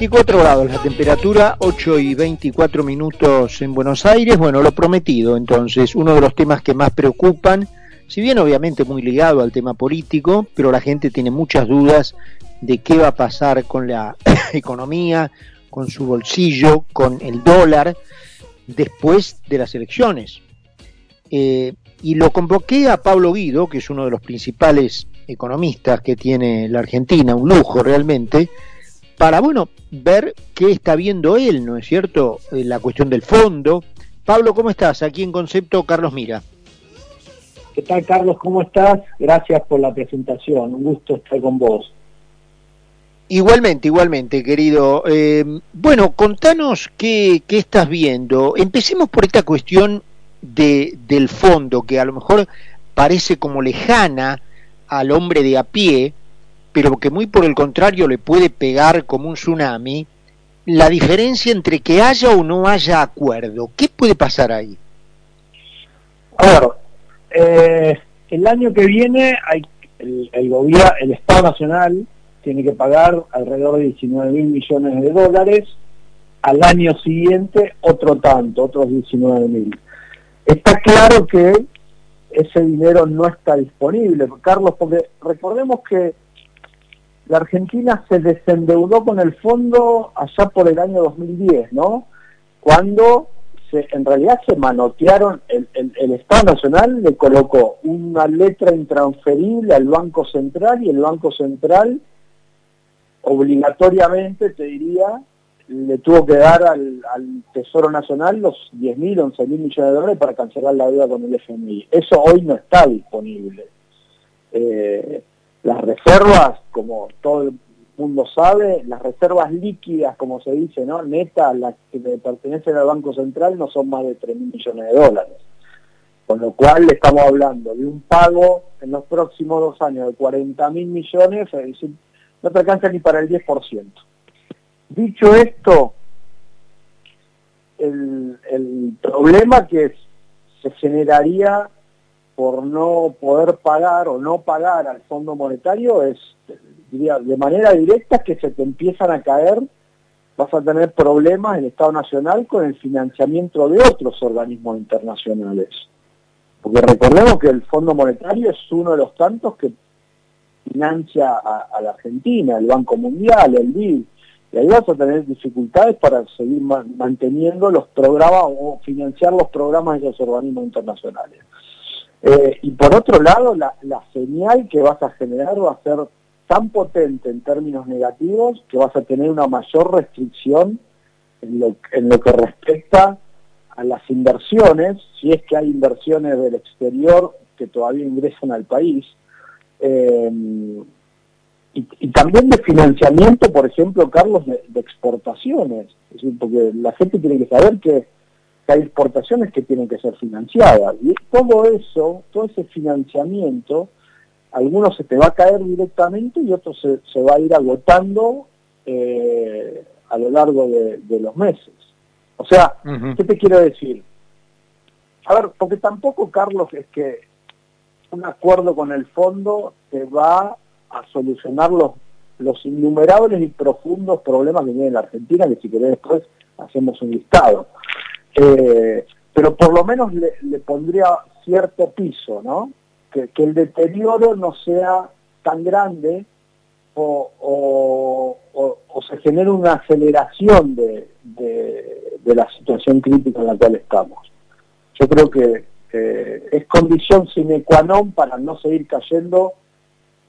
24 grados la temperatura, 8 y 24 minutos en Buenos Aires. Bueno, lo prometido, entonces, uno de los temas que más preocupan, si bien obviamente muy ligado al tema político, pero la gente tiene muchas dudas de qué va a pasar con la economía, con su bolsillo, con el dólar, después de las elecciones. Eh, y lo convoqué a Pablo Guido, que es uno de los principales economistas que tiene la Argentina, un lujo realmente, para, bueno, ver qué está viendo él, ¿no es cierto? Eh, la cuestión del fondo. Pablo, ¿cómo estás? Aquí en Concepto, Carlos Mira. ¿Qué tal, Carlos? ¿Cómo estás? Gracias por la presentación. Un gusto estar con vos. Igualmente, igualmente, querido. Eh, bueno, contanos qué, qué, estás viendo. Empecemos por esta cuestión de, del fondo, que a lo mejor parece como lejana al hombre de a pie, pero que muy por el contrario le puede pegar como un tsunami, la diferencia entre que haya o no haya acuerdo. ¿Qué puede pasar ahí? Claro, eh, el año que viene el, el gobierno, el Estado Nacional tiene que pagar alrededor de 19 mil millones de dólares, al año siguiente otro tanto, otros 19 mil. Está claro que ese dinero no está disponible, Carlos, porque recordemos que la Argentina se desendeudó con el fondo allá por el año 2010, ¿no? Cuando en realidad se manotearon, el, Estado Nacional le colocó una letra intransferible al Banco Central y el Banco Central obligatoriamente, te diría, le tuvo que dar al, Tesoro Nacional los 10 mil, 11 mil millones de dólares para cancelar la deuda con el FMI. Eso hoy no está disponible. Eh, las reservas, como todo el mundo sabe, las reservas líquidas, como se dice, ¿no? Netas, las que pertenecen al Banco Central, no son más de 3 mil millones de dólares. Con lo cual estamos hablando de un pago en los próximos dos años de 40 mil millones, no te alcanza ni para el 10%. Dicho esto, el, el problema que se generaría por no poder pagar o no pagar al Fondo Monetario es, diría, de manera directa que se te empiezan a caer, vas a tener problemas en el Estado Nacional con el financiamiento de otros organismos internacionales. Porque recordemos que el Fondo Monetario es uno de los tantos que financia a, la Argentina, el Banco Mundial, el BID, y ahí vas a tener dificultades para seguir ma manteniendo los programas o financiar los programas de esos organismos internacionales. Eh, y por otro lado, la, señal que vas a generar va a ser tan potente en términos negativos que vas a tener una mayor restricción en lo, en lo que respecta a las inversiones, si es que hay inversiones del exterior que todavía ingresan al país, eh, y, también de financiamiento, por ejemplo, Carlos, de, exportaciones, porque la gente tiene que saber que hay exportaciones que tienen que ser financiadas. Y todo eso, todo ese financiamiento, algunos se te va a caer directamente y otros se, se va a ir agotando eh, a lo largo de, de, los meses. O sea, uh -huh. ¿qué te quiero decir? A ver, porque tampoco, Carlos, es que un acuerdo con el fondo te va a solucionar los, los innumerables y profundos problemas que tiene la Argentina, que si querés después hacemos un listado. Eh, pero por lo menos le, pondría cierto piso, ¿no? Que, el deterioro no sea tan grande o, se genere una aceleración de, la situación crítica en la cual estamos. Yo creo que eh, es condición sine qua non para no seguir cayendo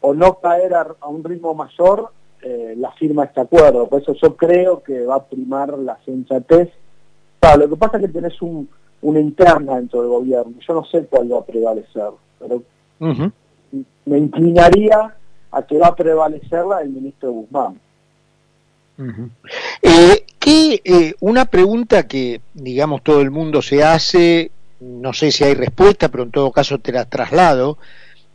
o no caer a, a un ritmo mayor eh, la firma de este acuerdo. Por eso yo creo que va a primar la sensatez Claro, lo que pasa es que tenés un, una interna dentro del gobierno. Yo no sé cuál va a prevalecer, pero uh -huh. me inclinaría a que va a prevalecer la del ministro Guzmán. Uh -huh. eh, que, eh, una pregunta que, digamos, todo el mundo se hace, no sé si hay respuesta, pero en todo caso te la traslado,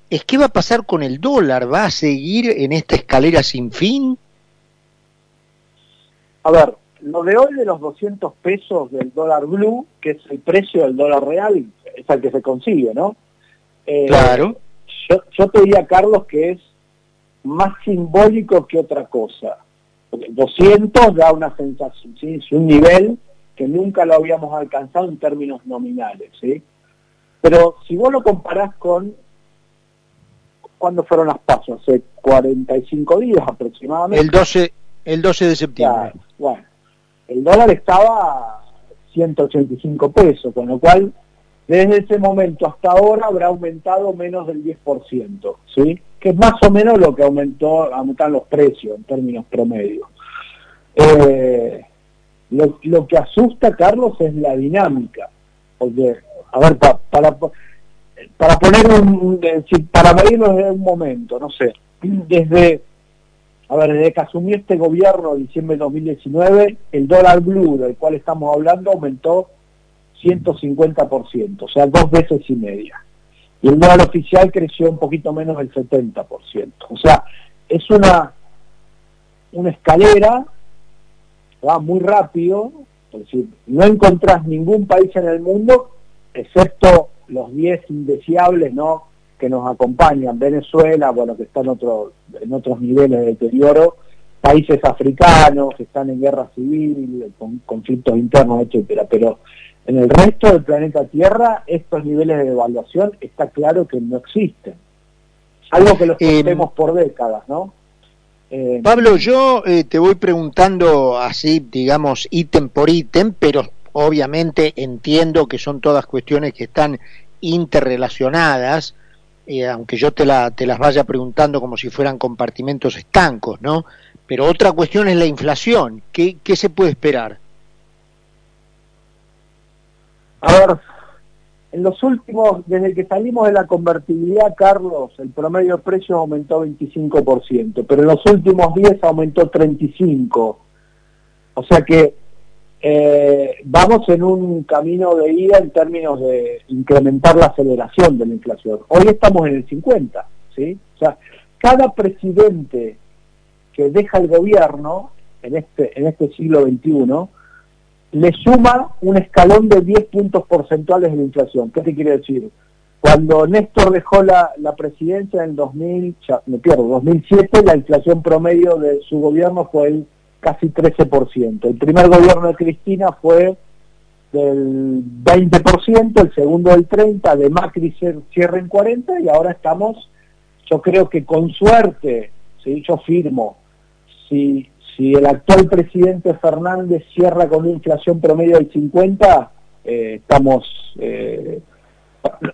es qué va a pasar con el dólar, ¿va a seguir en esta escalera sin fin? A ver, lo de hoy de los 200 pesos del dólar blue, que es el precio del dólar real, es el que se consigue, ¿no? Eh, claro. Yo, yo te diría, Carlos, que es más simbólico que otra cosa. 200 da una sensación, ¿sí? es un nivel que nunca lo habíamos alcanzado en términos nominales. ¿sí? Pero si vos lo comparás con cuando fueron las pasos, hace 45 días aproximadamente. El 12, el 12 de septiembre. bueno, el dólar estaba a 185 pesos, con lo cual desde ese momento hasta ahora habrá aumentado menos del 10%, ¿sí? que es más o menos lo que aumentó, aumentan los precios en términos promedios. Eh, lo, que asusta, Carlos, es la dinámica. Porque, a ver, para, para poner un, para medirlo en un momento, no sé, desde, a ver, desde que asumió este gobierno en diciembre de 2019, el dólar blue del cual estamos hablando aumentó 150%, o sea, dos veces y media. Y el dólar oficial creció un poquito menos del 70%. O sea, es una, una escalera, va muy rápido, es decir, no encontrás ningún país en el mundo, excepto los 10 indeseables ¿no? Que nos acompañan, Venezuela, bueno, que está en, otro, en otros niveles de deterioro, países africanos que están en guerra civil, con conflictos internos, etcétera, pero en el resto del planeta Tierra estos niveles de devaluación está claro que no existen. Algo que los tenemos eh, por décadas, ¿no? Eh, Pablo, yo eh, te voy preguntando así, digamos, ítem por ítem, pero obviamente entiendo que son todas cuestiones que están interrelacionadas, eh, aunque yo te, la, te las vaya preguntando como si fueran compartimentos estancos, ¿no? Pero otra cuestión es la inflación. ¿Qué, qué se puede esperar? A ver, en los últimos, desde que salimos de la convertibilidad, Carlos, el promedio de precios aumentó 25%, pero en los últimos 10 aumentó 35%. O sea que eh, vamos en un camino de ida en términos de incrementar la aceleración de la inflación. Hoy estamos en el 50, ¿sí? O sea, cada presidente que deja el gobierno en este, en este siglo XXI le suma un escalón de 10 puntos porcentuales de la inflación. ¿Qué te quiere decir? Cuando Néstor dejó la, la presidencia en 2000, ya, me pierdo, 2007, la inflación promedio de su gobierno fue el casi 13%. El primer gobierno de Cristina fue del 20%, el segundo del 30%, de Macri cierra en 40% y ahora estamos, yo creo que con suerte, si yo firmo, si, si el actual presidente Fernández cierra con una inflación promedio del 50%, eh, estamos, eh,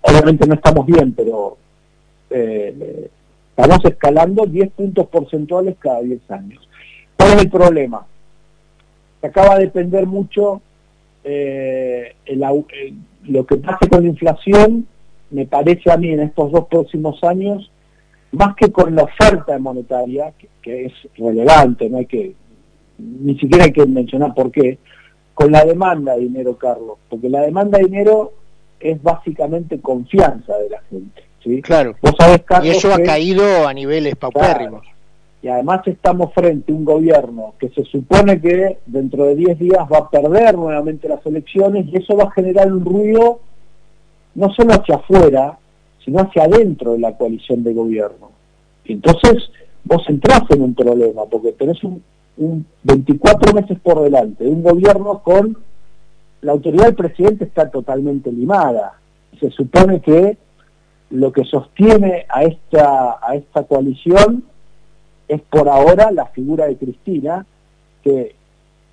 obviamente no estamos bien, pero eh, estamos escalando 10 puntos porcentuales cada 10 años. ¿Cuál es el problema? Se acaba de depender mucho eh, lo que pase con la inflación, me parece a mí en estos dos próximos años, más que con la oferta monetaria, que, es relevante, no hay que, ni siquiera hay que mencionar por qué, con la demanda de dinero, Carlos, porque la demanda de dinero es básicamente confianza de la gente. ¿sí? Claro. ¿Vos sabés, Carlos, y eso ha caído a niveles paupérrimos y además estamos frente a un gobierno que se supone que dentro de 10 días va a perder nuevamente las elecciones y eso va a generar un ruido no solo hacia afuera, sino hacia adentro de la coalición de gobierno. Y entonces vos entrás en un problema, porque tenés un, 24 meses por delante, de un gobierno con la autoridad del presidente está totalmente limada. Se supone que lo que sostiene a esta, a esta coalición es por ahora la figura de Cristina, que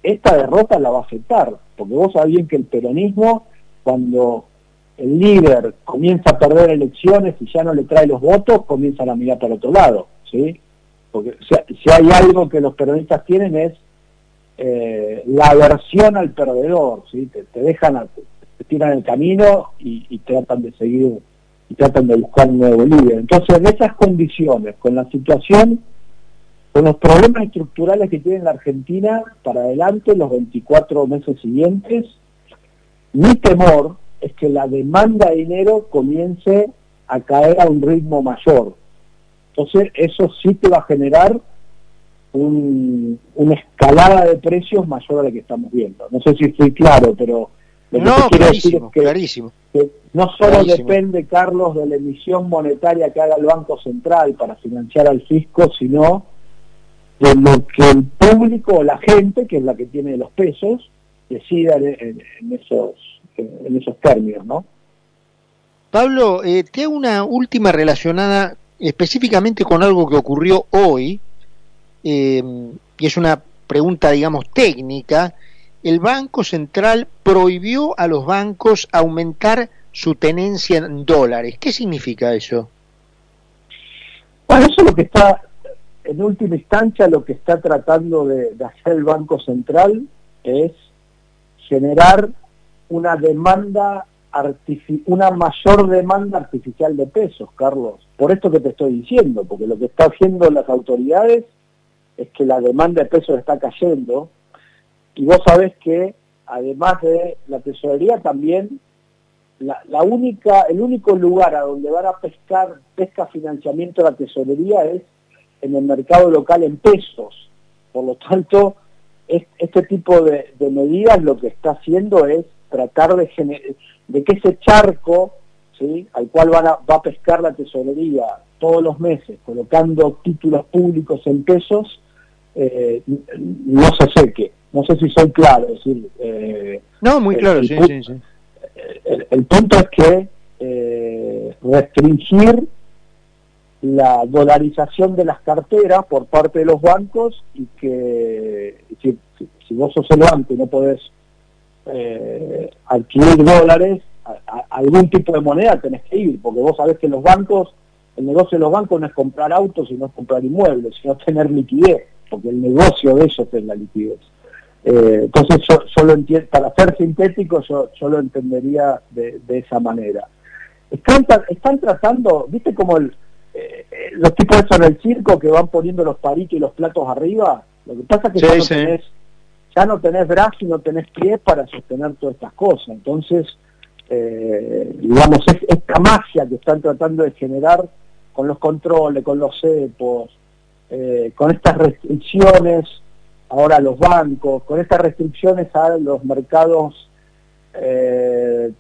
esta derrota la va a afectar, porque vos sabés bien que el peronismo, cuando el líder comienza a perder elecciones y ya no le trae los votos, comienza a mirar para otro lado, ¿sí? Porque si, hay algo que los peronistas tienen es eh, la aversión al perdedor, ¿sí? Te, dejan, te tiran el camino y, y tratan de seguir, y tratan de buscar un nuevo líder. Entonces, en esas condiciones, con la situación con los problemas estructurales que tiene la Argentina para adelante, los 24 meses siguientes, mi temor es que la demanda de dinero comience a caer a un ritmo mayor. Entonces eso sí te va a generar una escalada de precios mayor a la que estamos viendo. No sé si estoy claro, pero lo que quiero decir es que, clarísimo. no solo depende, Carlos, de la emisión monetaria que haga el Banco Central para financiar al fisco, sino de lo que el público o la gente, que es la que tiene los pesos, decida en, esos, en esos términos, ¿no? Pablo, eh, te hago una última relacionada específicamente con algo que ocurrió hoy, eh, y es una pregunta, digamos, técnica. El Banco Central prohibió a los bancos aumentar su tenencia en dólares. ¿Qué significa eso? Bueno, eso es lo que está, en última instancia, lo que está tratando de hacer el Banco Central es generar una demanda una mayor demanda artificial de pesos, Carlos. Por esto que te estoy diciendo, porque lo que está haciendo las autoridades es que la demanda de pesos está cayendo y vos sabés que además de la tesorería también la, única, el único lugar a donde van a pescar, pesca financiamiento de la tesorería es en el mercado local en pesos. Por lo tanto, este tipo de, de medidas lo que está haciendo es tratar de, de que ese charco ¿sí? al cual van a, va a pescar la tesorería todos los meses, colocando títulos públicos en pesos, eh, no se seque. No sé si soy claro. decir, eh, no, muy claro, sí, sí, sí. El, punto es que eh, restringir la dolarización de las carteras por parte de los bancos y que si, vos sos el banco y no podés eh, adquirir dólares, algún tipo de moneda tenés que ir, porque vos sabés que los bancos, el negocio de los bancos no es comprar autos, sino es comprar inmuebles, sino tener liquidez, porque el negocio de ellos es la liquidez. Eh, entonces yo, para ser sintético yo, yo lo entendería de, esa manera. Están, están tratando, viste como el, eh, los tipos esos en el circo que van poniendo los paritos y los platos arriba, lo que pasa es que ya no tenés ya no tenés brazos y no tenés pies para sostener todas estas cosas. Entonces, eh, digamos, esta magia que están tratando de generar con los controles, con los cepos, eh, con estas restricciones ahora a los bancos, con estas restricciones a los mercados, eh,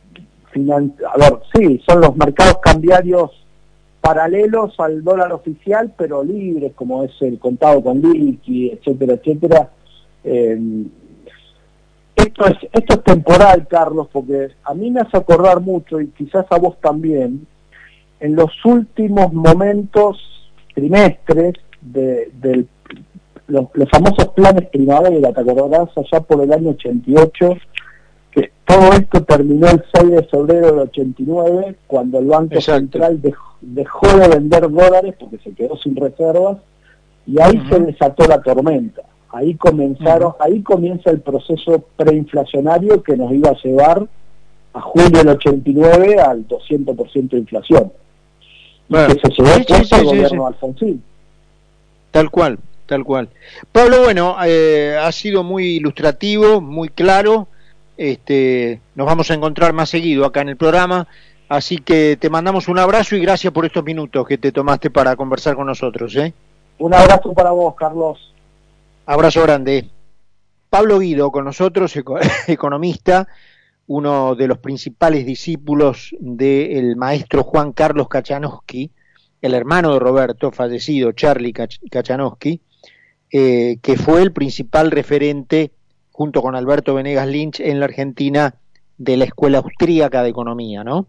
a ver, sí, son los mercados cambiarios paralelos al dólar oficial, pero libres, como es el contado con liqui, etcétera, etcétera, eh, esto, es, esto es temporal, Carlos, porque a mí me hace acordar mucho, y quizás a vos también, en los últimos momentos, trimestres, de, los, famosos planes primavera, ¿te acordarás? Allá por el año 88, que todo esto terminó el 6 de febrero del 89, cuando el Banco Central dejó, de vender dólares porque se quedó sin reservas, y ahí se desató la tormenta. Ahí comenzaron, ahí comienza el proceso preinflacionario que nos iba a llevar a julio del 89 al 200% de inflación. que se llevó gobierno Alfonsín. Tal cual, tal cual. Pablo, bueno, eh, ha sido muy ilustrativo, muy claro. Este, nos vamos a encontrar más seguido acá en el programa. Así que te mandamos un abrazo y gracias por estos minutos que te tomaste para conversar con nosotros. ¿eh? Un abrazo para vos, Carlos. Abrazo grande. Pablo Guido con nosotros, economista, uno de los principales discípulos del maestro Juan Carlos Kachanowski, el hermano de Roberto, fallecido Charlie Kachanowski, eh, que fue el principal referente, junto con Alberto Venegas Lynch, en la Argentina de la Escuela Austríaca de Economía, ¿no?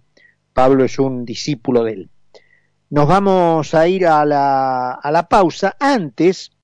Pablo es un discípulo de él. Nos vamos a ir a la, a la pausa. Antes,